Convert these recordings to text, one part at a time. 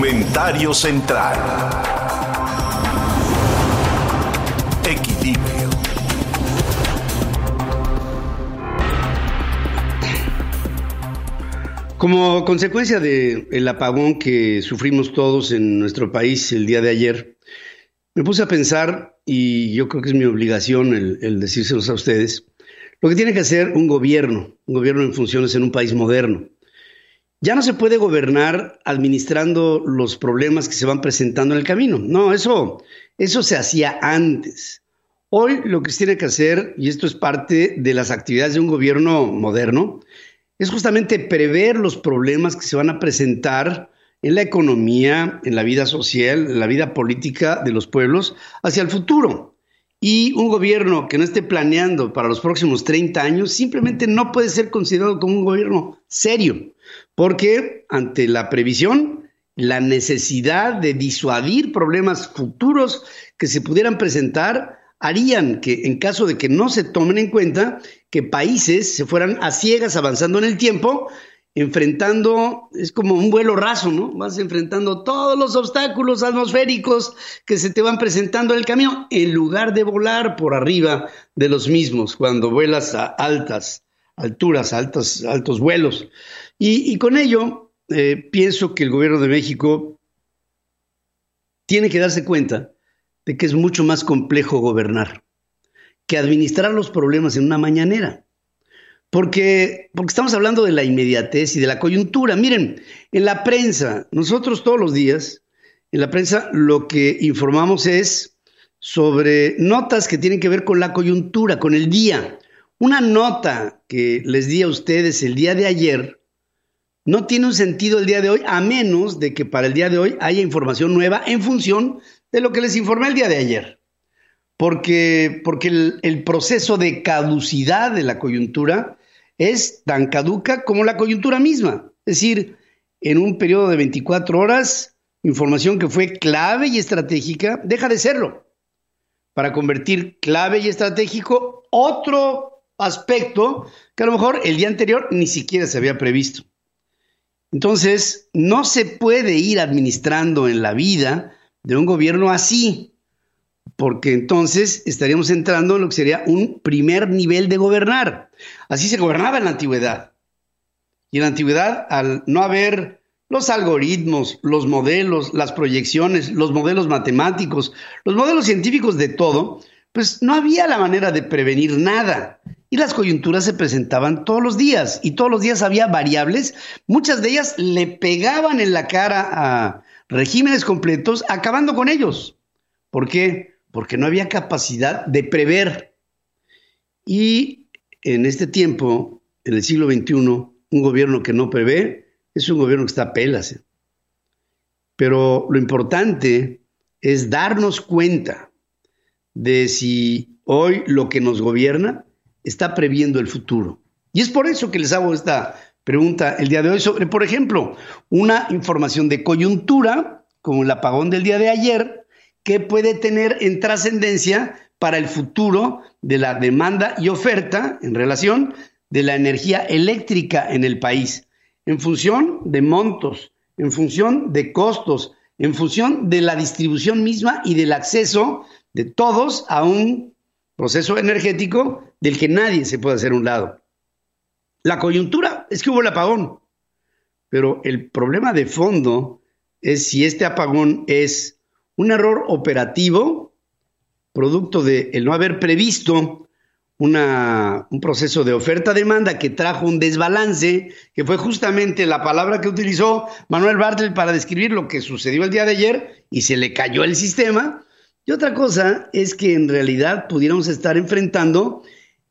Comentario central. Equilibrio. Como consecuencia del apagón que sufrimos todos en nuestro país el día de ayer, me puse a pensar, y yo creo que es mi obligación el, el decírselos a ustedes, lo que tiene que hacer un gobierno, un gobierno en funciones en un país moderno. Ya no se puede gobernar administrando los problemas que se van presentando en el camino. No, eso, eso se hacía antes. Hoy lo que se tiene que hacer, y esto es parte de las actividades de un gobierno moderno, es justamente prever los problemas que se van a presentar en la economía, en la vida social, en la vida política de los pueblos hacia el futuro. Y un gobierno que no esté planeando para los próximos 30 años simplemente no puede ser considerado como un gobierno serio, porque ante la previsión, la necesidad de disuadir problemas futuros que se pudieran presentar, harían que en caso de que no se tomen en cuenta, que países se fueran a ciegas avanzando en el tiempo, enfrentando, es como un vuelo raso, ¿no? Vas enfrentando todos los obstáculos atmosféricos que se te van presentando en el camino, en lugar de volar por arriba de los mismos, cuando vuelas a altas alturas, altos, altos vuelos. Y, con ello, eh, pienso que el gobierno de México tiene que darse cuenta de que es mucho más complejo gobernar que administrar los problemas en una mañanera. Porque, porque estamos hablando de la inmediatez y de la coyuntura. Miren, en la prensa, nosotros todos los días, en la prensa lo que informamos es sobre notas que tienen que ver con la coyuntura, con el día. Una nota que les di a ustedes el día de ayer no tiene un sentido el día de hoy, a menos de que para el día de hoy haya información nueva en función de lo que les informé el día de ayer. Porque, porque el, proceso de caducidad de la coyuntura es tan caduca como la coyuntura misma. Es decir, en un periodo de 24 horas, información que fue clave y estratégica deja de serlo para convertir clave y estratégico otro aspecto que a lo mejor el día anterior ni siquiera se había previsto. Entonces, no se puede ir administrando en la vida de un gobierno así, porque entonces estaríamos entrando en lo que sería un primer nivel de gobernar. Así se gobernaba en la antigüedad. Y en la antigüedad, al no haber los algoritmos, los modelos, las proyecciones, los modelos matemáticos, los modelos científicos de todo, pues no había la manera de prevenir nada. Y las coyunturas se presentaban todos los días y todos los días había variables. Muchas de ellas le pegaban en la cara a, regímenes completos, acabando con ellos. ¿Por qué? Porque no había capacidad de prever. Y en este tiempo, en el siglo XXI, un gobierno que no prevé es un gobierno que está a pelas. Pero lo importante es darnos cuenta de si hoy lo que nos gobierna está previendo el futuro. Y es por eso que les hago esta pregunta el día de hoy sobre, por ejemplo, una información de coyuntura, como el apagón del día de ayer, que puede tener en trascendencia para el futuro de la demanda y oferta en relación de la energía eléctrica en el país, en función de montos, en función de costos, en función de la distribución misma y del acceso de todos a un proceso energético del que nadie se puede hacer un lado. La coyuntura es que hubo el apagón, pero el problema de fondo es si este apagón es un error operativo, producto de el no haber previsto una, un proceso de oferta-demanda que trajo un desbalance, que fue justamente la palabra que utilizó Manuel Bartel para describir lo que sucedió el día de ayer y se le cayó el sistema. Y otra cosa es que en realidad pudiéramos estar enfrentando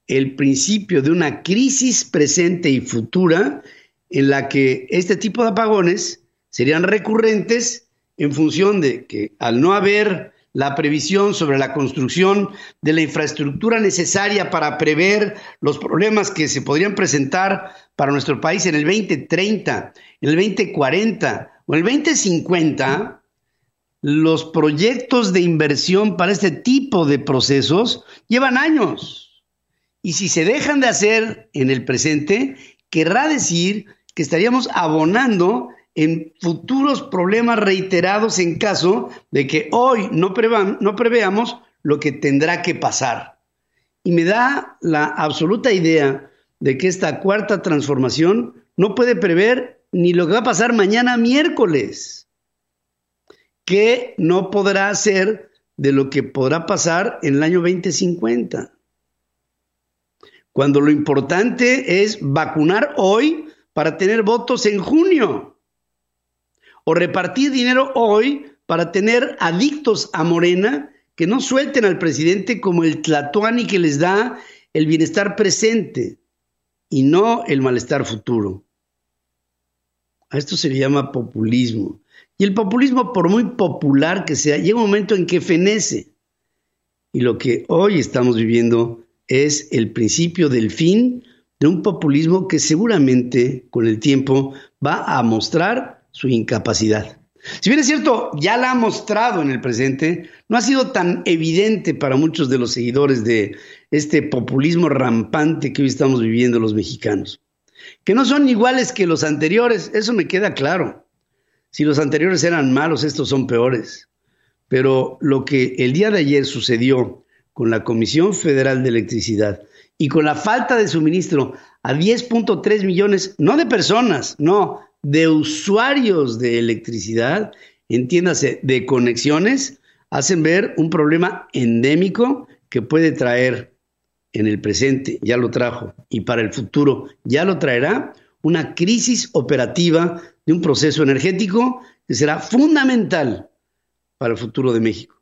el principio de una crisis presente y futura en la que este tipo de apagones serían recurrentes en función de que al no haber la previsión sobre la construcción de la infraestructura necesaria para prever los problemas que se podrían presentar para nuestro país en el 2030, en el 2040 o el 2050, los proyectos de inversión para este tipo de procesos llevan años. Y si se dejan de hacer en el presente, querrá decir que estaríamos abonando en futuros problemas reiterados en caso de que hoy no, no preveamos lo que tendrá que pasar. Y me da la absoluta idea de que esta cuarta transformación no puede prever ni lo que va a pasar mañana miércoles, que no podrá ser de lo que podrá pasar en el año 2050. Cuando lo importante es vacunar hoy para tener votos en junio. O repartir dinero hoy para tener adictos a Morena que no suelten al presidente como el tlatoani que les da el bienestar presente y no el malestar futuro. A esto se le llama populismo. Y el populismo, por muy popular que sea, llega un momento en que fenece. Y lo que hoy estamos viviendo es el principio del fin de un populismo que seguramente con el tiempo va a mostrar su incapacidad. Si bien es cierto, ya la ha mostrado en el presente, no ha sido tan evidente para muchos de los seguidores de este populismo rampante que hoy estamos viviendo los mexicanos. Que no son iguales que los anteriores, eso me queda claro. Si los anteriores eran malos, estos son peores. Pero lo que el día de ayer sucedió con la Comisión Federal de Electricidad y con la falta de suministro a 10.3 millones, no de personas, no, de usuarios de electricidad, entiéndase, de conexiones, hacen ver un problema endémico que puede traer en el presente, ya lo trajo, y para el futuro ya lo traerá, una crisis operativa de un proceso energético que será fundamental para el futuro de México.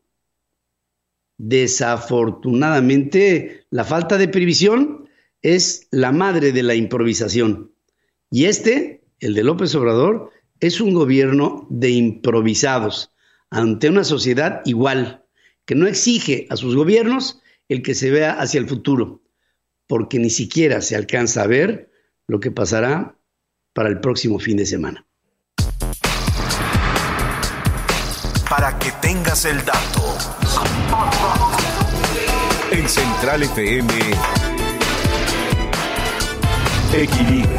Desafortunadamente, la falta de previsión es la madre de la improvisación. Y este el de López Obrador, es un gobierno de improvisados ante una sociedad igual, que no exige a sus gobiernos el que se vea hacia el futuro, porque ni siquiera se alcanza a ver lo que pasará para el próximo fin de semana. Que tengas el dato. En Central FM, Equilibrio.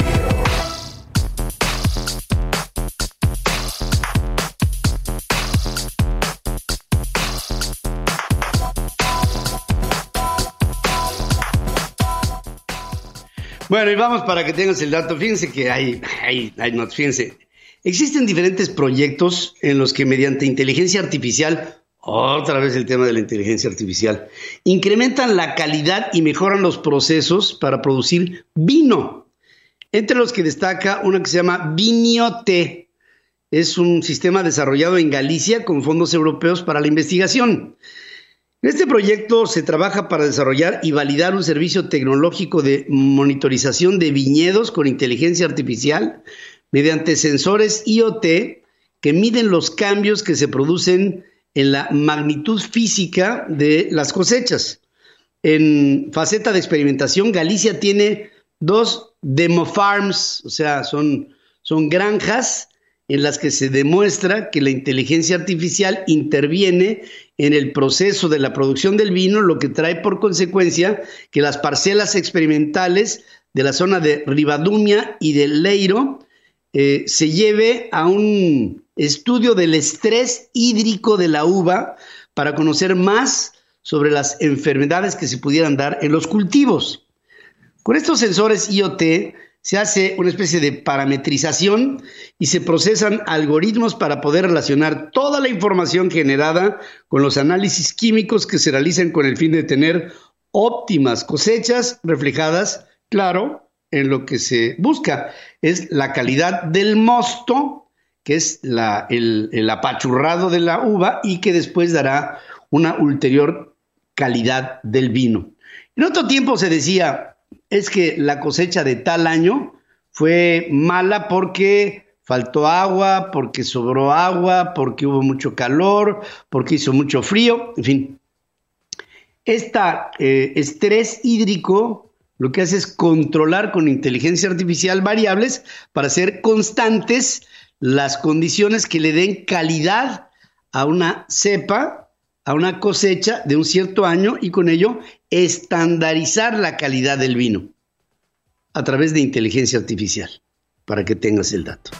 Bueno, y vamos para que tengas el dato. Fíjense que hay, hay, hay no, fíjense. Existen diferentes proyectos en los que mediante inteligencia artificial, otra vez el tema de la inteligencia artificial, incrementan la calidad y mejoran los procesos para producir vino. Entre los que destaca una que se llama Viniote. Es un sistema desarrollado en Galicia con fondos europeos para la investigación. En este proyecto se trabaja para desarrollar y validar un servicio tecnológico de monitorización de viñedos con inteligencia artificial mediante sensores IoT que miden los cambios que se producen en la magnitud física de las cosechas. En faceta de experimentación, Galicia tiene dos demo farms, o sea, son, son granjas en las que se demuestra que la inteligencia artificial interviene en el proceso de la producción del vino, lo que trae por consecuencia que las parcelas experimentales de la zona de Ribadumia y de Leiro eh, se lleve a un estudio del estrés hídrico de la uva para conocer más sobre las enfermedades que se pudieran dar en los cultivos. Con estos sensores IoT se hace una especie de parametrización y se procesan algoritmos para poder relacionar toda la información generada con los análisis químicos que se realizan con el fin de tener óptimas cosechas reflejadas, claro, en lo que se busca. Es la calidad del mosto, que es el, apachurrado de la uva y que después dará una ulterior calidad del vino. En otro tiempo se decía, es que la cosecha de tal año fue mala porque faltó agua, porque sobró agua, porque hubo mucho calor, porque hizo mucho frío, en fin. Este estrés hídrico lo que hace es controlar con inteligencia artificial variables para hacer constantes las condiciones que le den calidad a una cepa, a una cosecha de un cierto año y con ello estandarizar la calidad del vino a través de inteligencia artificial, para que tengas el dato.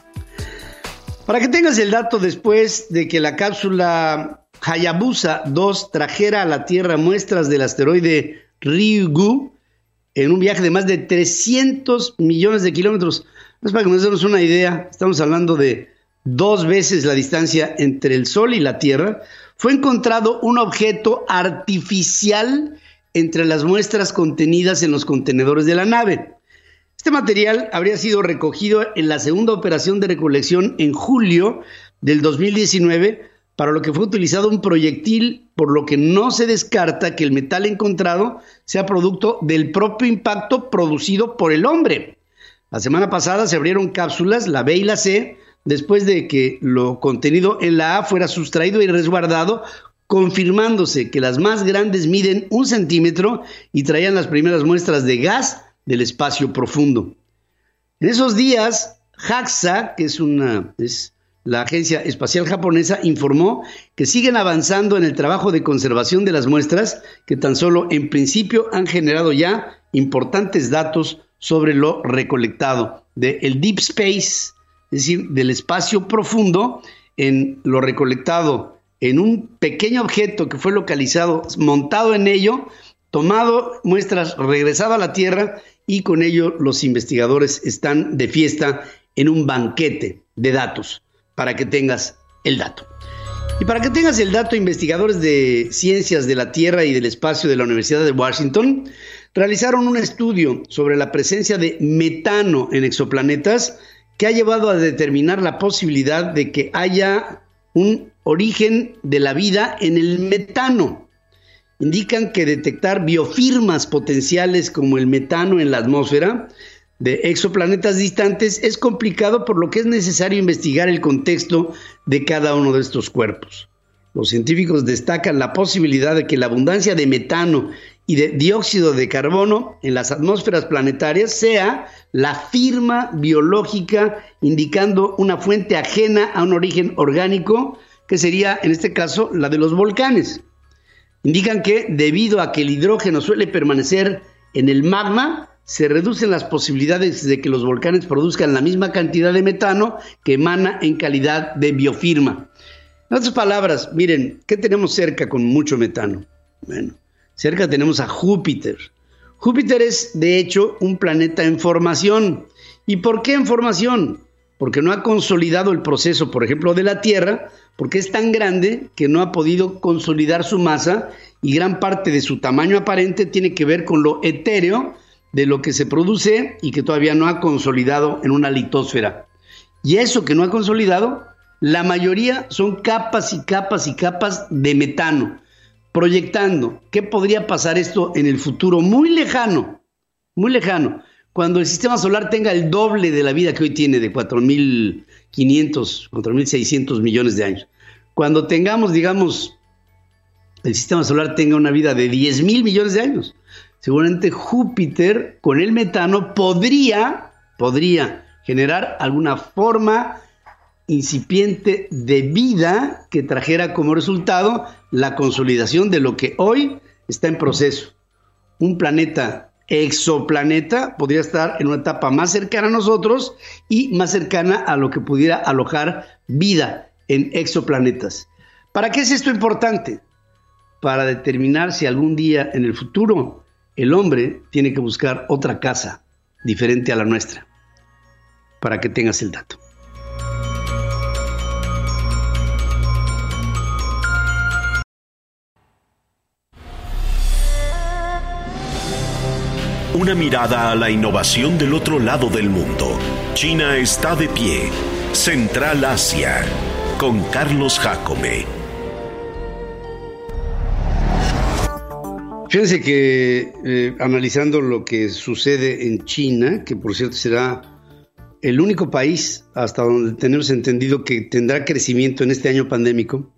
Para que tengas el dato después de que la cápsula Hayabusa 2 trajera a la Tierra muestras del asteroide Ryugu en un viaje de más de 300 millones de kilómetros. Es para que nos demos una idea, estamos hablando de dos veces la distancia entre el Sol y la Tierra. Fue encontrado un objeto artificial entre las muestras contenidas en los contenedores de la nave. Este material habría sido recogido en la segunda operación de recolección en julio del 2019, para lo que fue utilizado un proyectil, por lo que no se descarta que el metal encontrado sea producto del propio impacto producido por el hombre. La semana pasada se abrieron cápsulas, la B y la C, después de que lo contenido en la A fuera sustraído y resguardado, confirmándose que las más grandes miden un centímetro y traían las primeras muestras de gas del espacio profundo. En esos días, JAXA, que es una la agencia espacial japonesa, informó que siguen avanzando en el trabajo de conservación de las muestras, que tan solo en principio han generado ya importantes datos sobre lo recolectado del deep space, es decir, del espacio profundo, en lo recolectado en un pequeño objeto que fue localizado, montado en ello, tomado muestras, regresado a la Tierra y con ello los investigadores están de fiesta en un banquete de datos para que tengas el dato. Y para que tengas el dato, investigadores de ciencias de la Tierra y del espacio de la Universidad de Washington realizaron un estudio sobre la presencia de metano en exoplanetas que ha llevado a determinar la posibilidad de que haya un origen de la vida en el metano indican que detectar biofirmas potenciales como el metano en la atmósfera de exoplanetas distantes es complicado por lo que es necesario investigar el contexto de cada uno de estos cuerpos. Los científicos destacan la posibilidad de que la abundancia de metano y de dióxido de carbono en las atmósferas planetarias sea la firma biológica indicando una fuente ajena a un origen orgánico, que sería en este caso la de los volcanes. Indican que debido a que el hidrógeno suele permanecer en el magma, se reducen las posibilidades de que los volcanes produzcan la misma cantidad de metano que emana en calidad de biofirma. En otras palabras, miren, ¿qué tenemos cerca con mucho metano? Bueno, cerca tenemos a Júpiter. Júpiter es, de hecho, un planeta en formación. ¿Y por qué en formación? Porque no ha consolidado el proceso, por ejemplo, de la Tierra, porque es tan grande que no ha podido consolidar su masa y gran parte de su tamaño aparente tiene que ver con lo etéreo de lo que se produce y que todavía no ha consolidado en una litosfera. Y eso que no ha consolidado, la mayoría son capas y capas y capas de metano, proyectando qué podría pasar esto en el futuro muy lejano, muy lejano, cuando el sistema solar tenga el doble de la vida que hoy tiene de 4.000 500, 4.600 millones de años. Cuando tengamos, digamos, el sistema solar tenga una vida de 10 mil millones de años, seguramente Júpiter con el metano podría, podría generar alguna forma incipiente de vida que trajera como resultado la consolidación de lo que hoy está en proceso. Un planeta exoplaneta podría estar en una etapa más cercana a nosotros y más cercana a lo que pudiera alojar vida en exoplanetas. ¿Para qué es esto importante? Para determinar si algún día en el futuro el hombre tiene que buscar otra casa diferente a la nuestra. Para que tengas el dato. Una mirada a la innovación del otro lado del mundo. China está de pie. Central Asia. Con Carlos Jacome. Fíjense que eh, analizando lo que sucede en China, que por cierto será el único país hasta donde tenemos entendido que tendrá crecimiento en este año pandémico,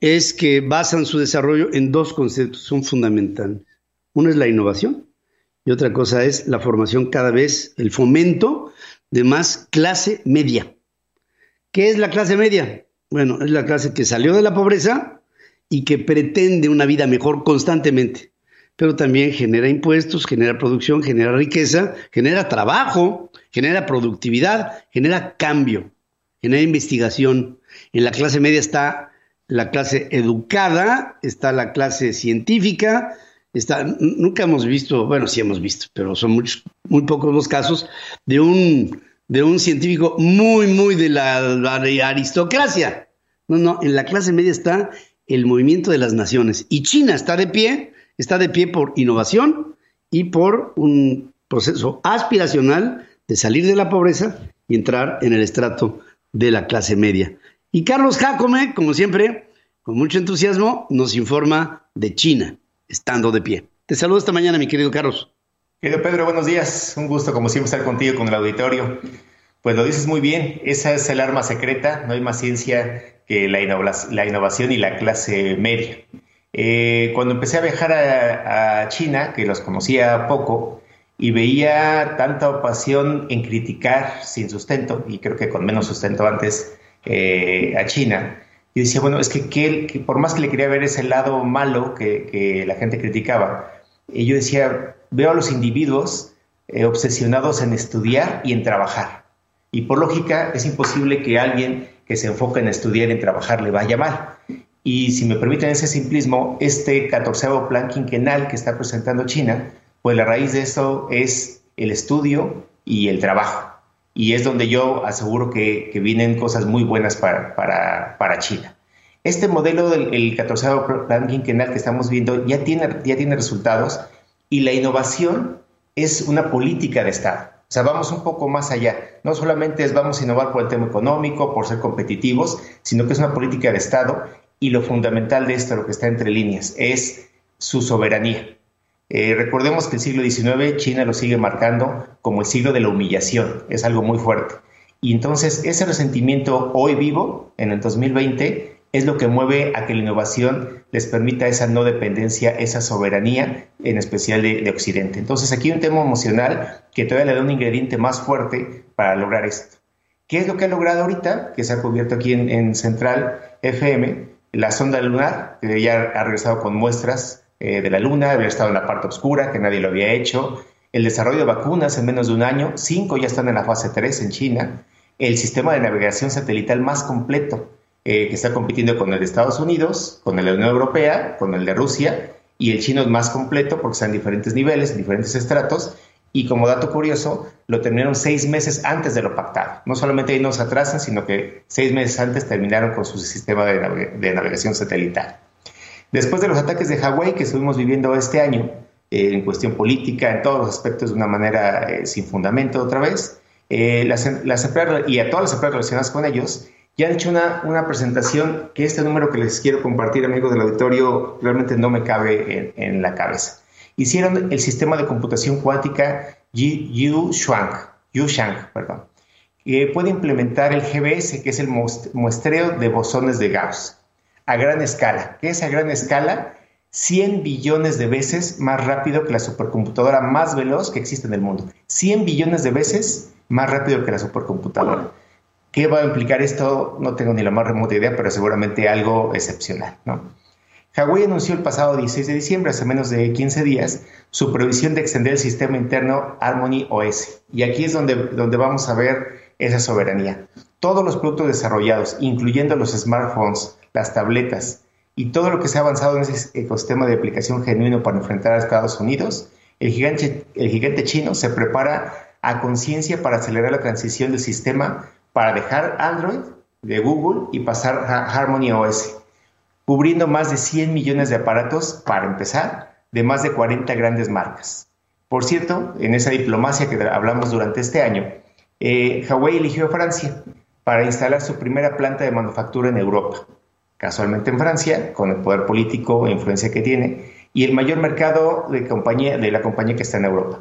es que basan su desarrollo en dos conceptos, son fundamentales. Uno es la innovación y otra cosa es la formación cada vez, el fomento de más clase media. ¿Qué es la clase media? Bueno, es la clase que salió de la pobreza y que pretende una vida mejor constantemente, pero también genera impuestos, genera producción, genera riqueza, genera trabajo, genera productividad, genera cambio. genera investigación. En la clase media está la clase educada, está la clase científica, está, nunca hemos visto, bueno, sí hemos visto, pero son muchos, muy pocos los casos de un, de un científico muy, muy de la aristocracia. No, no, en la clase media está el movimiento de las naciones. Y China está de pie, está de pie por innovación y por un proceso aspiracional de salir de la pobreza y entrar en el estrato de la clase media. Y Carlos Jacome, como siempre, con mucho entusiasmo, nos informa de China, estando de pie. Te saludo esta mañana, mi querido Carlos. Querido Pedro, buenos días. Un gusto, como siempre, estar contigo con el auditorio. Pues lo dices muy bien, esa es el arma secreta, no hay más ciencia que la, innovación y la clase media. Eh, cuando empecé a viajar a, China, que los conocía poco, y veía tanta pasión en criticar sin sustento, y creo que con menos sustento antes, eh, a China, y decía, bueno, es que, que, por más que le quería ver ese lado malo que, la gente criticaba, y yo decía, veo a los individuos eh, obsesionados en estudiar y en trabajar. Y por lógica, es imposible que alguien que se enfoca en estudiar y en trabajar le vaya mal. Y si me permiten ese simplismo, este catorceavo plan quinquenal que está presentando China, pues la raíz de eso es el estudio y el trabajo. Y es donde yo aseguro que, vienen cosas muy buenas para, para, China. Este modelo del catorceavo plan quinquenal que estamos viendo ya tiene, ya tiene resultados y la innovación es una política de Estado. O sea, vamos un poco más allá. No solamente es vamos a innovar por el tema económico, por ser competitivos, sino que es una política de Estado y lo fundamental de esto, lo que está entre líneas, es su soberanía. Eh, recordemos que el siglo XIX China lo sigue marcando como el siglo de la humillación, es algo muy fuerte. Y entonces ese resentimiento hoy vivo, en el 2020, es lo que mueve a que la innovación les permita esa no dependencia, esa soberanía, en especial de, Occidente. Entonces aquí hay un tema emocional que todavía le da un ingrediente más fuerte para lograr esto. ¿Qué es lo que ha logrado ahorita? Que se ha cubierto aquí en, Central FM, la sonda lunar, que ya ha regresado con muestras eh, de la Luna, había estado en la parte oscura, que nadie lo había hecho, el desarrollo de vacunas en menos de un año, cinco ya están en la fase 3 en China, el sistema de navegación satelital más completo, eh, que está compitiendo con el de Estados Unidos, con el de la Unión Europea, con el de Rusia, y el chino es más completo porque está en diferentes niveles, en diferentes estratos, y como dato curioso, lo terminaron seis meses antes de lo pactado. No solamente ahí nos atrasan, sino que seis meses antes terminaron con su sistema de, navegación satelital. Después de los ataques de Hawái que estuvimos viviendo este año, eh, en cuestión política, en todos los aspectos de una manera eh, sin fundamento otra vez, las, las empresas, y a todas las empresas relacionadas con ellos, ya han hecho una, presentación que este número que les quiero compartir, amigos del auditorio, realmente no me cabe en la cabeza. Hicieron el sistema de computación cuántica Yu-Shang, perdón, que puede implementar el GBS, que es el muestreo de bosones de Gauss, a gran escala. ¿Qué es a gran escala? 100 billones de veces más rápido que la supercomputadora más veloz que existe en el mundo. 100 billones de veces más rápido que la supercomputadora. ¿Qué va a implicar esto? No tengo ni la más remota idea, pero seguramente algo excepcional. ¿no? Huawei anunció el pasado 16 de diciembre, hace menos de 15 días, su previsión de extender el sistema interno Harmony OS. Y aquí es donde, donde vamos a ver esa soberanía. Todos los productos desarrollados, incluyendo los smartphones, las tabletas y todo lo que se ha avanzado en ese ecosistema de aplicación genuino para enfrentar a Estados Unidos, el gigante, el gigante chino se prepara a conciencia para acelerar la transición del sistema para dejar Android de Google y pasar a Harmony OS, cubriendo más de 100 millones de aparatos para empezar, de más de 40 grandes marcas. Por cierto, en esa diplomacia que hablamos durante este año, eh, eligió a Francia para instalar su primera planta de manufactura en Europa, casualmente en Francia, con el poder político e influencia que tiene, y el mayor mercado de, compañía, de la compañía que está en Europa,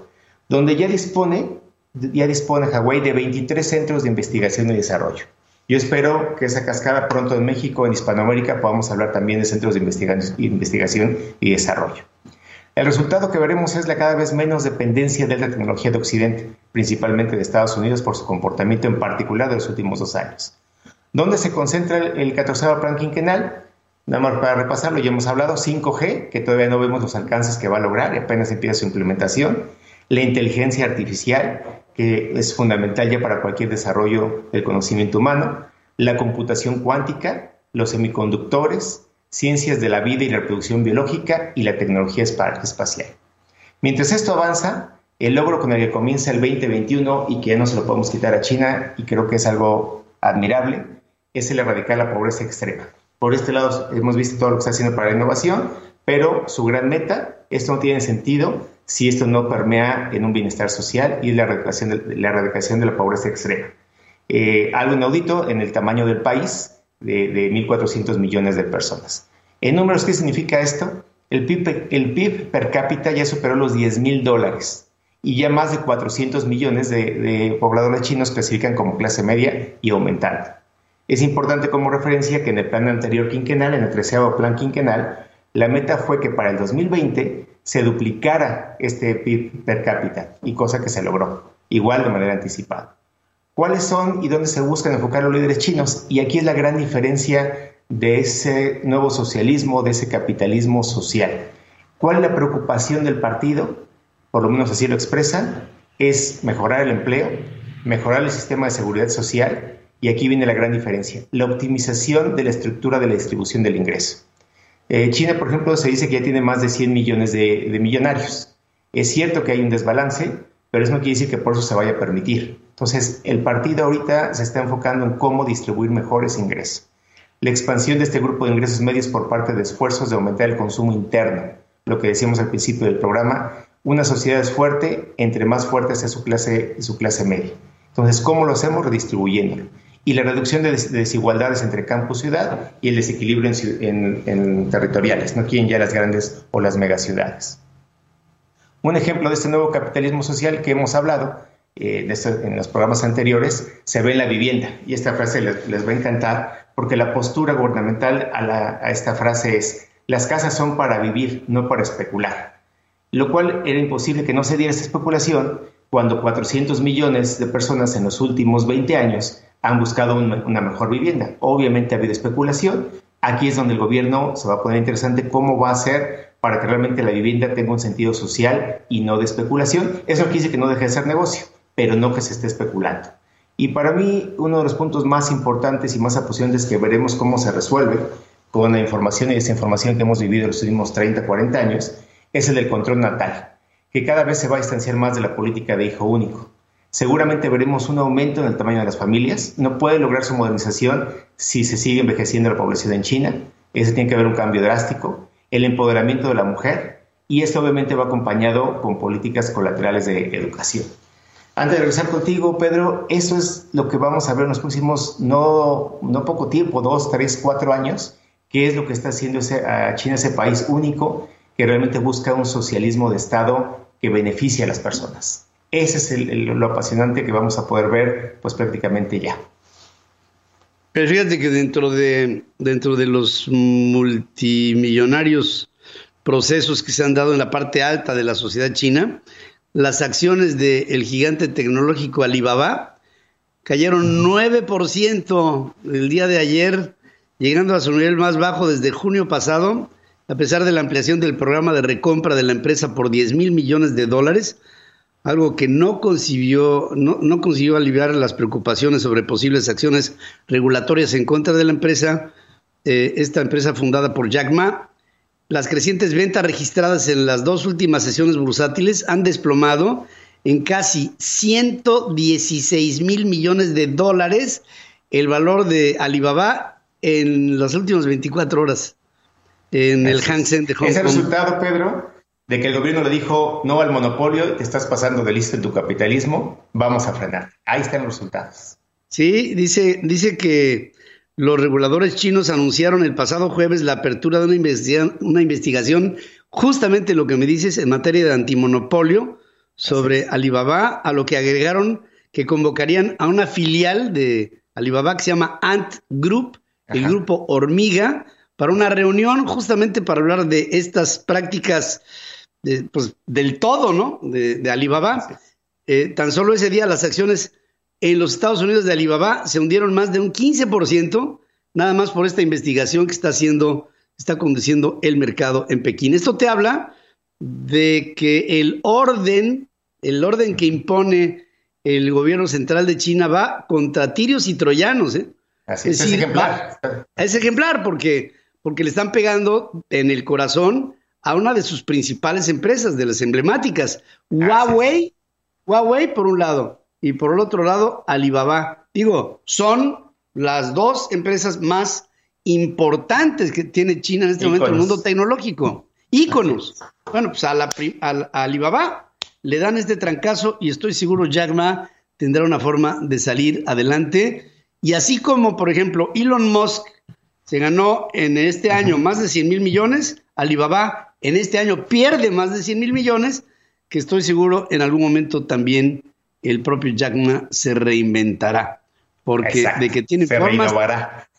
donde ya dispone ya dispone Hawái de 23 centros de investigación y desarrollo. Yo espero que esa cascada pronto en México, en Hispanoamérica, podamos hablar también de centros de investigación y desarrollo. El resultado que veremos es la cada vez menos dependencia de la tecnología de Occidente, principalmente de Estados Unidos por su comportamiento en particular de los últimos dos años. ¿Dónde se concentra el 14 plan quinquenal? Nada más para repasarlo, ya hemos hablado 5G, que todavía no vemos los alcances que va a lograr, apenas empieza su implementación. La inteligencia artificial, que es fundamental ya para cualquier desarrollo del conocimiento humano, la computación cuántica, los semiconductores, ciencias de la vida y la reproducción biológica y la tecnología espacial. Mientras esto avanza, el logro con el que comienza el 2021 y que ya no se lo podemos quitar a China y creo que es algo admirable, es el erradicar la pobreza extrema. Por este lado hemos visto todo lo que está haciendo para la innovación, pero su gran meta, esto no tiene sentido si esto no permea en un bienestar social y la erradicación de la, pobreza extrema. Eh, algo inaudito en el tamaño del país, de, de 1.400 millones de personas. En números, ¿qué significa esto? El PIB, el PIB per cápita ya superó los 10 mil dólares y ya más de 400 millones de, de, pobladores chinos clasifican como clase media y aumentando. Es importante como referencia que en el plan anterior quinquenal, en el treceavo plan quinquenal, la meta fue que para el 2020 se duplicara este PIB per cápita y cosa que se logró, igual de manera anticipada. ¿Cuáles son y dónde se buscan enfocar los líderes chinos? Y aquí es la gran diferencia de ese nuevo socialismo, de ese capitalismo social. ¿Cuál es la preocupación del partido? Por lo menos así lo expresan, es mejorar el empleo, mejorar el sistema de seguridad social y aquí viene la gran diferencia, la optimización de la estructura de la distribución del ingreso. Eh, China, por ejemplo, se dice que ya tiene más de 100 millones de, millonarios. Es cierto que hay un desbalance, pero eso no quiere decir que por eso se vaya a permitir. Entonces, el partido ahorita se está enfocando en cómo distribuir mejor ese ingreso la expansión de este grupo de ingresos medios por parte de esfuerzos de aumentar el consumo interno, lo que decíamos al principio del programa, una sociedad es fuerte, entre más fuerte sea su clase, su clase media. Entonces, ¿cómo lo hacemos? Redistribuyéndolo. Y la reducción de, desigualdades entre campo y el desequilibrio en, territoriales. No quieren ya las grandes o las megaciudades. Un ejemplo de este nuevo capitalismo social que hemos hablado eh, en los programas anteriores se ve en la vivienda. Y esta frase les va a encantar porque la postura gubernamental a, esta frase es, las casas son para vivir, no para especular. Lo cual era imposible que no se diera esa especulación cuando 400 millones de personas en los últimos 20 años han buscado una mejor vivienda. Obviamente ha habido especulación. Aquí es donde el gobierno se va a poner interesante cómo va a hacer para que realmente la vivienda tenga un sentido social y no de especulación. Eso quiere decir que no deje de ser negocio, pero no que se esté especulando. Y para mí, uno de los puntos más importantes y más apasionantes que veremos cómo se resuelve con la información y desinformación que hemos vivido en los últimos 30, 40 años, es el del control natal, que cada vez se va a distanciar más de la política de hijo único. Seguramente veremos un aumento en el tamaño de las familias. No puede lograr su modernización si se sigue envejeciendo la población en China. Ese tiene que haber un cambio drástico. El empoderamiento de la mujer. Y esto obviamente va acompañado con políticas colaterales de educación. Antes de regresar contigo, Pedro, eso es lo que vamos a ver en los próximos, no, no poco tiempo, dos, tres, cuatro años, qué es lo que está haciendo China ese país único que realmente busca un socialismo de Estado que beneficie a las personas. Ese es lo apasionante que vamos a poder ver pues prácticamente ya. Pero fíjate que dentro de, dentro de los multimillonarios procesos que se han dado en la parte alta de la sociedad china, las acciones del gigante tecnológico Alibaba cayeron 9% el día de ayer, llegando a su nivel más bajo desde junio pasado, a pesar de la ampliación del programa de recompra de la empresa por 10 mil millones de dólares, algo que no consiguió, no, no consiguió aliviar las preocupaciones sobre posibles acciones regulatorias en contra de la empresa. Eh, esta empresa fundada por Jack Ma las crecientes ventas registradas en las dos últimas sesiones bursátiles han desplomado en casi 116 mil millones de dólares el valor de Alibaba en las últimas 24 horas en el Hang Seng de Hong Kong. Ese resultado, Pedro, de que el gobierno le dijo no al monopolio, te estás pasando de listo en tu capitalismo, vamos a frenar. Ahí están los resultados. Sí, dice, dice que los reguladores chinos anunciaron el pasado jueves la apertura de una investigación, una investigación justamente lo que me dices en materia de antimonopolio sobre Alibaba, a lo que agregaron que convocarían a una filial de Alibaba que se llama Ant Group, el grupo Hormiga, para una reunión justamente para hablar de estas prácticas pues, del todo, ¿no? De, Alibaba. Eh, tan solo ese día las acciones en los Estados Unidos de Alibaba se hundieron más de un 15%, nada más por esta investigación que está haciendo, está conduciendo el mercado en Pekín. Esto te habla de que el orden, el orden que impone el gobierno central de China va contra tirios y troyanos, ¿eh? Así es, ejemplar. Es ejemplar porque, porque le están pegando en el corazón a una de sus principales empresas, de las emblemáticas. Huawei, Huawei por un lado y por el otro lado Alibaba. Digo, son las dos empresas más importantes que tiene China en este momento en el mundo tecnológico. Íconos. Bueno, pues a, la, a, Alibaba le dan este trancazo y estoy seguro Jack Ma tendrá una forma de salir adelante. Y así como, por ejemplo, Elon Musk se ganó en este año más de 100 mil millones, Alibaba en este año pierde más de 100 mil millones, que estoy seguro en algún momento también el propio Jack Ma se reinventará. Porque de que tiene se formas.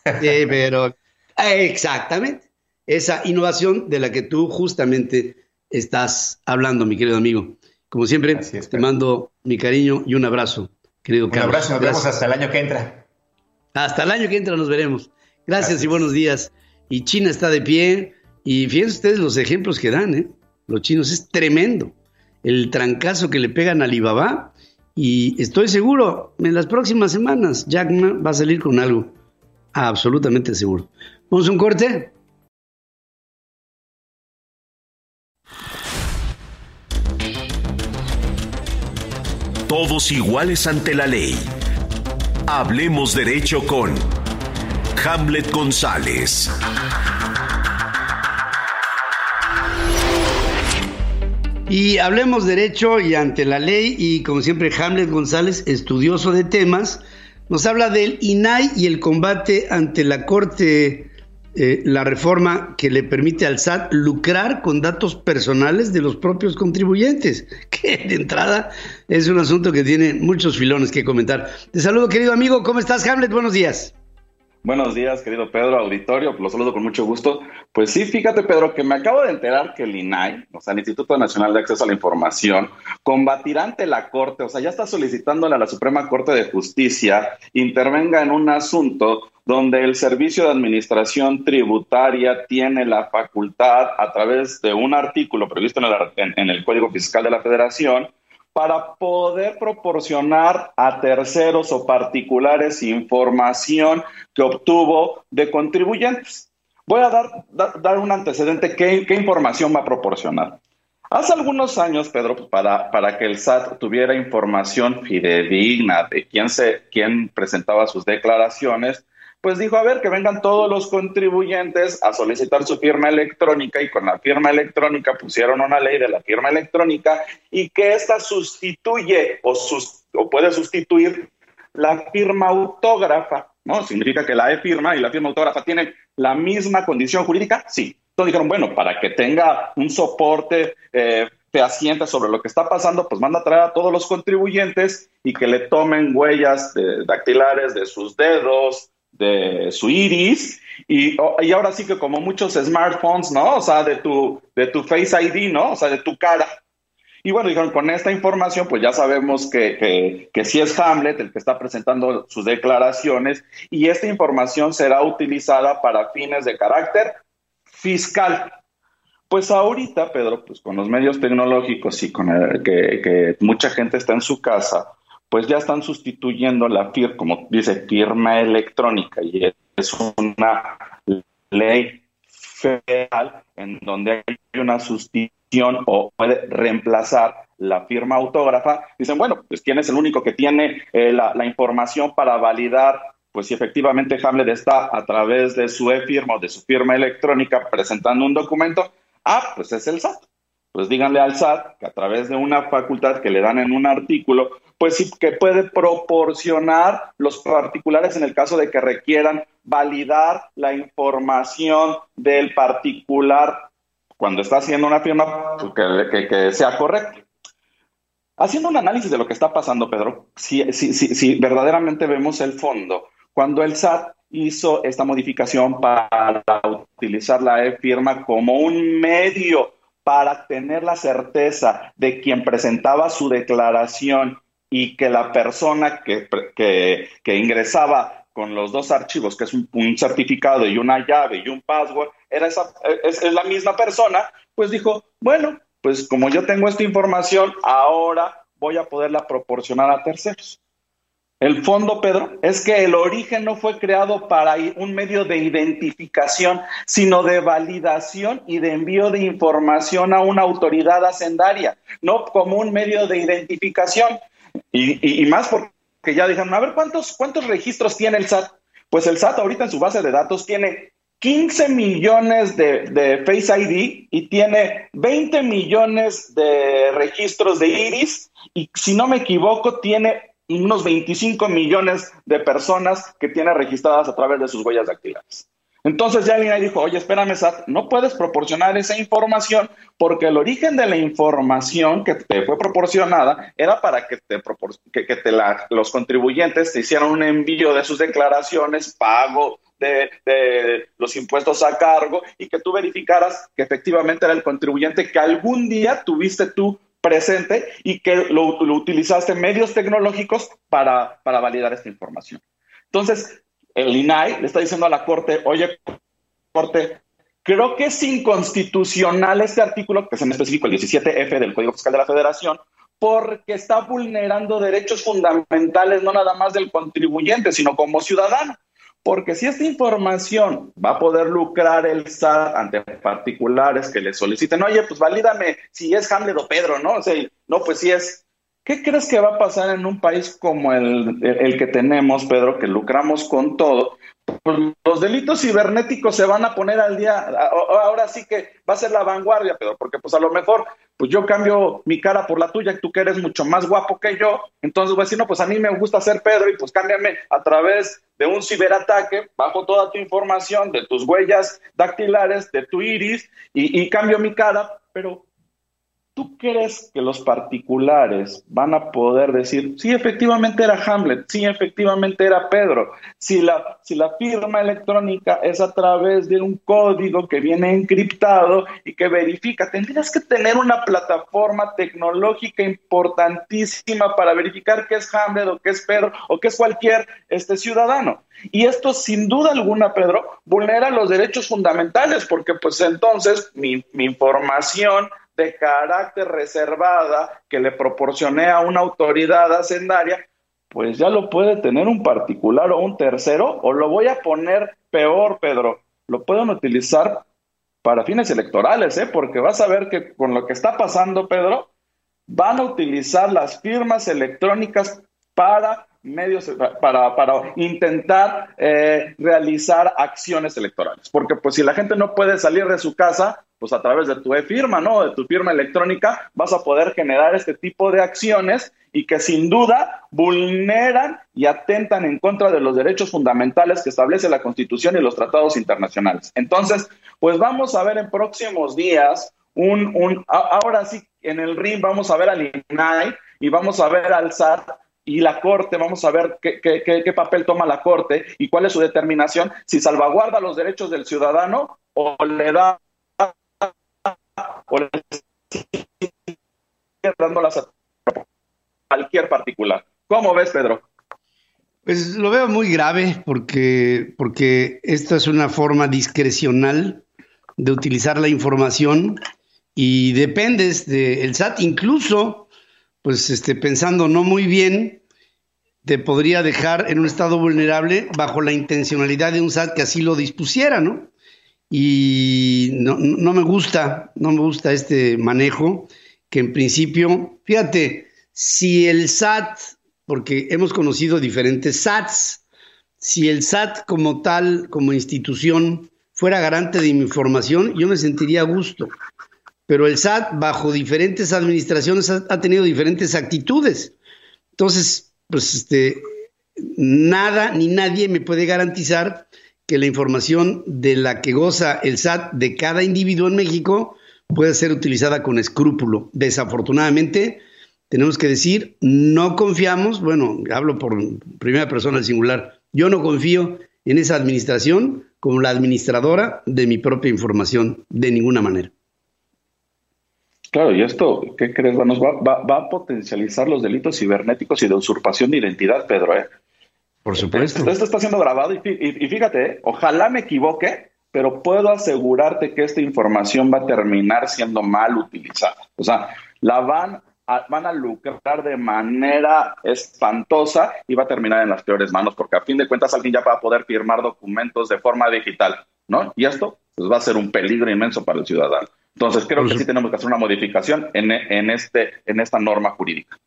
Eh, pero exactamente. Esa innovación de la que tú justamente estás hablando, mi querido amigo. Como siempre, te mando mi cariño y un abrazo, querido Carlos. Un abrazo, nos vemos hasta el año que entra. Hasta el año que entra nos veremos. Gracias, y buenos días. Y China está de pie. Y fíjense ustedes los ejemplos que dan, ¿eh? Los chinos es tremendo. El trancazo que le pegan a Alibaba. Y estoy seguro, en las próximas semanas, Jack Ma va a salir con algo. Absolutamente seguro. Vamos a un corte. Todos iguales ante la ley. Hablemos derecho con Hamlet González. Y hablemos derecho y ante la ley y como siempre Hamlet González, estudioso de temas, nos habla del INAI y el combate ante la Corte, eh, la reforma que le permite al SAT lucrar con datos personales de los propios contribuyentes, que de entrada es un asunto que tiene muchos filones que comentar. Te saludo querido amigo, ¿cómo estás Hamlet? Buenos días. Buenos días, querido Pedro, auditorio, lo saludo con mucho gusto. Pues sí, fíjate, Pedro, que me acabo de enterar que el INAI, o sea, el Instituto Nacional de Acceso a la Información, combatirá ante la Corte, o sea, ya está solicitándole a la Suprema Corte de Justicia intervenga en un asunto donde el Servicio de Administración Tributaria tiene la facultad, a través de un artículo previsto en el Código Fiscal de la Federación, para poder proporcionar a terceros o particulares información que obtuvo de contribuyentes. Voy a dar, dar, un antecedente, ¿qué, ¿qué, información va a proporcionar? Hace algunos años, Pedro, para, para que el SAT tuviera información fidedigna de quién, se, quién presentaba sus declaraciones, pues dijo, a ver, que vengan todos los contribuyentes a solicitar su firma electrónica y con la firma electrónica pusieron una ley de la firma electrónica y que ésta sustituye o, o puede sustituir la firma autógrafa, ¿no? Significa que la e-firma y la firma autógrafa tienen la misma condición jurídica, sí. Entonces dijeron, bueno, para que tenga un soporte eh, fehaciente sobre lo que está pasando, pues manda a traer a todos los contribuyentes y que le tomen huellas dactilares de sus dedos, de su iris y, y, ahora sí que como muchos smartphones, ¿no? O sea, de tu, de tu Face ID, ¿no? O sea, de tu cara. Y bueno, dijeron, con esta información, pues ya sabemos que, que, sí es Hamlet el que está presentando sus declaraciones y esta información será utilizada para fines de carácter fiscal. Pues ahorita, Pedro, pues con los medios tecnológicos y con el, que mucha gente está en su casa, pues ya están sustituyendo la firma, como dice, firma electrónica y es una ley federal en donde hay una sustitución o puede reemplazar la firma autógrafa. Dicen, bueno, pues quién es el único que tiene eh, la, la, información para validar, pues si efectivamente Hamlet está a través de su e-firma o de su firma electrónica presentando un documento, ah, pues es el SAT. Pues díganle al SAT que a través de una facultad que le dan en un artículo, pues sí que puede proporcionar los particulares en el caso de que requieran validar la información del particular cuando está haciendo una firma pues, que, sea correcta. Haciendo un análisis de lo que está pasando, Pedro, si, si, si, verdaderamente vemos el fondo, cuando el SAT hizo esta modificación para utilizar la e-firma como un medio para tener la certeza de quien presentaba su declaración y que la persona que, que, ingresaba con los dos archivos, que es un, certificado y una llave y un password, era esa, es, la misma persona, pues dijo, bueno, pues como yo tengo esta información, ahora voy a poderla proporcionar a terceros. El fondo, Pedro, es que el origen no fue creado para un medio de identificación, sino de validación y de envío de información a una autoridad hacendaria, no como un medio de identificación. Y, más porque ya dijeron, a ver, ¿cuántos, ¿cuántos registros tiene el SAT? Pues el SAT ahorita en su base de datos tiene 15 millones de, de, Face ID y tiene 20 millones de registros de iris y si no me equivoco tiene unos 25 millones de personas que tiene registradas a través de sus huellas dactilares. Entonces ya alguien dijo, oye, espérame, SAT, no puedes proporcionar esa información porque el origen de la información que te fue proporcionada era para que, te, que, que te los contribuyentes te hicieran un envío de sus declaraciones, pago de, de, los impuestos a cargo y que tú verificaras que efectivamente era el contribuyente que algún día tuviste tú presente y que lo, utilizaste medios tecnológicos para, para validar esta información. Entonces, el INAI le está diciendo a la Corte, oye, Corte, creo que es inconstitucional este artículo, que es en específico el 17F del Código Fiscal de la Federación, porque está vulnerando derechos fundamentales no nada más del contribuyente, sino como ciudadano. Porque si esta información va a poder lucrar el SAT ante particulares que le soliciten, oye, pues valídame si es Hamlet o Pedro, ¿no? O sea, no, pues si es. ¿Qué crees que va a pasar en un país como el, que tenemos, Pedro, que lucramos con todo? Pues los delitos cibernéticos se van a poner al día. Ahora sí que va a ser la vanguardia, Pedro, porque pues a lo mejor pues yo cambio mi cara por la tuya, tú que eres mucho más guapo que yo, entonces voy a decir, no, pues a mí me gusta ser Pedro y pues cámbiame a través de un ciberataque, bajo toda tu información, de tus huellas dactilares, de tu iris y cambio mi cara, pero ¿Tú crees que los particulares van a poder decir, sí, efectivamente era Hamlet, sí, efectivamente era Pedro? Si la, si la firma electrónica es a través de un código que viene encriptado y que verifica, tendrías que tener una plataforma tecnológica importantísima para verificar qué es Hamlet o qué es Pedro o qué es cualquier este, ciudadano. Y esto, sin duda alguna, Pedro, vulnera los derechos fundamentales, porque pues entonces mi, mi información de carácter reservada que le proporcioné a una autoridad hacendaria, pues ya lo puede tener un particular o un tercero, o lo voy a poner peor, Pedro, lo pueden utilizar para fines electorales, ¿eh? porque vas a ver que con lo que está pasando, Pedro, van a utilizar las firmas electrónicas para medios para, para intentar eh, realizar acciones electorales. Porque pues si la gente no puede salir de su casa, pues a través de tu e-firma, ¿no? De tu firma electrónica, vas a poder generar este tipo de acciones y que sin duda vulneran y atentan en contra de los derechos fundamentales que establece la Constitución y los tratados internacionales. Entonces, pues vamos a ver en próximos días un, un ahora sí, en el RIM vamos a ver al INAI y vamos a ver al SAT y la Corte, vamos a ver qué, qué, papel toma la Corte y cuál es su determinación, si salvaguarda los derechos del ciudadano o le da o le dándolas a cualquier particular. ¿Cómo ves, Pedro? Pues lo veo muy grave porque, porque esta es una forma discrecional de utilizar la información y dependes del SAT, incluso pues este, pensando no muy bien, te podría dejar en un estado vulnerable bajo la intencionalidad de un SAT que así lo dispusiera, ¿no? Y no, no me gusta, no me gusta este manejo, que en principio, fíjate, si el SAT, porque hemos conocido diferentes SATs, si el SAT como tal, como institución, fuera garante de mi información, yo me sentiría a gusto pero el SAT bajo diferentes administraciones ha, tenido diferentes actitudes. Entonces, pues este, nada ni nadie me puede garantizar que la información de la que goza el SAT de cada individuo en México pueda ser utilizada con escrúpulo. Desafortunadamente, tenemos que decir, no confiamos, bueno, hablo por primera persona al singular, yo no confío en esa administración como la administradora de mi propia información, de ninguna manera. Claro, y esto, ¿qué crees? Nos va, a potencializar los delitos cibernéticos y de usurpación de identidad, Pedro. ¿eh? Por supuesto. Esto está siendo grabado y, fíjate, ¿eh? ojalá me equivoque, pero puedo asegurarte que esta información va a terminar siendo mal utilizada. O sea, la van van a lucrar de manera espantosa y va a terminar en las peores manos, porque a fin de cuentas alguien ya va a poder firmar documentos de forma digital, ¿no? Y esto pues, va a ser un peligro inmenso para el ciudadano. Entonces creo que sí tenemos que hacer una modificación en, en, este, en esta norma jurídica.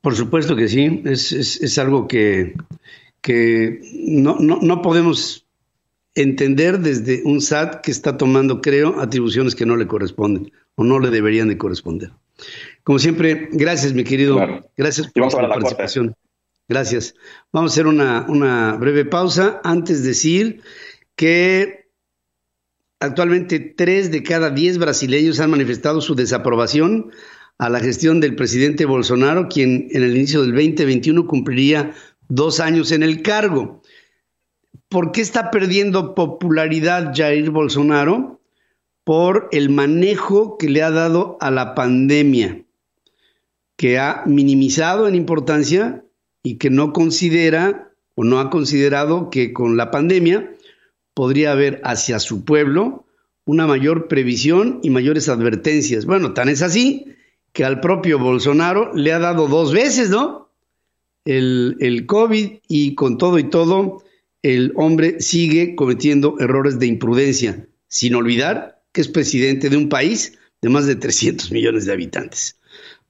Por supuesto que sí, es, es, es algo que, que no, no, no podemos entender desde un SAT que está tomando, creo, atribuciones que no le corresponden o no le deberían de corresponder. Como siempre, gracias, mi querido. Gracias por la participación. Gracias. Vamos a hacer una, una breve pausa. Antes de decir que actualmente tres de cada diez brasileños han manifestado su desaprobación a la gestión del presidente Bolsonaro, quien en el inicio del 2021 cumpliría dos años en el cargo. ¿Por qué está perdiendo popularidad Jair Bolsonaro? Por el manejo que le ha dado a la pandemia, que ha minimizado en importancia y que no considera o no ha considerado que con la pandemia podría haber hacia su pueblo una mayor previsión y mayores advertencias. Bueno, tan es así que al propio Bolsonaro le ha dado dos veces, ¿no? El, el COVID y con todo y todo el hombre sigue cometiendo errores de imprudencia, sin olvidar que es presidente de un país de más de 300 millones de habitantes.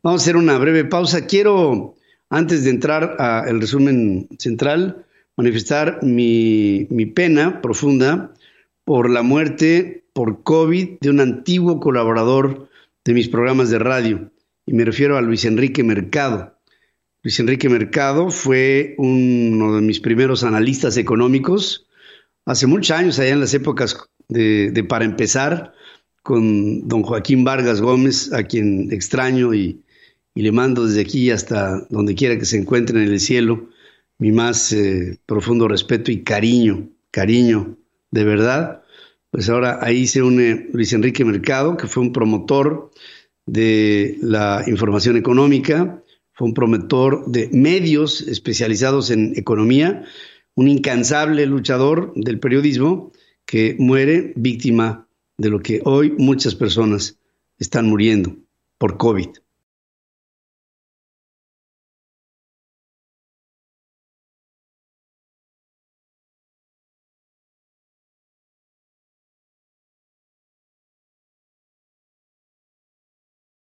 Vamos a hacer una breve pausa. Quiero, antes de entrar al resumen central, manifestar mi, mi pena profunda por la muerte por COVID de un antiguo colaborador de mis programas de radio, y me refiero a Luis Enrique Mercado. Luis Enrique Mercado fue uno de mis primeros analistas económicos hace muchos años, allá en las épocas de, para empezar, con don Joaquín Vargas Gómez, a quien extraño y, le mando desde aquí hasta donde quiera que se encuentre en el cielo mi más eh, profundo respeto y cariño, cariño, de verdad. Pues ahora ahí se une Luis Enrique Mercado, que fue un promotor de la información económica, fue un promotor de medios especializados en economía, un incansable luchador del periodismo que muere víctima de lo que hoy muchas personas están muriendo por COVID.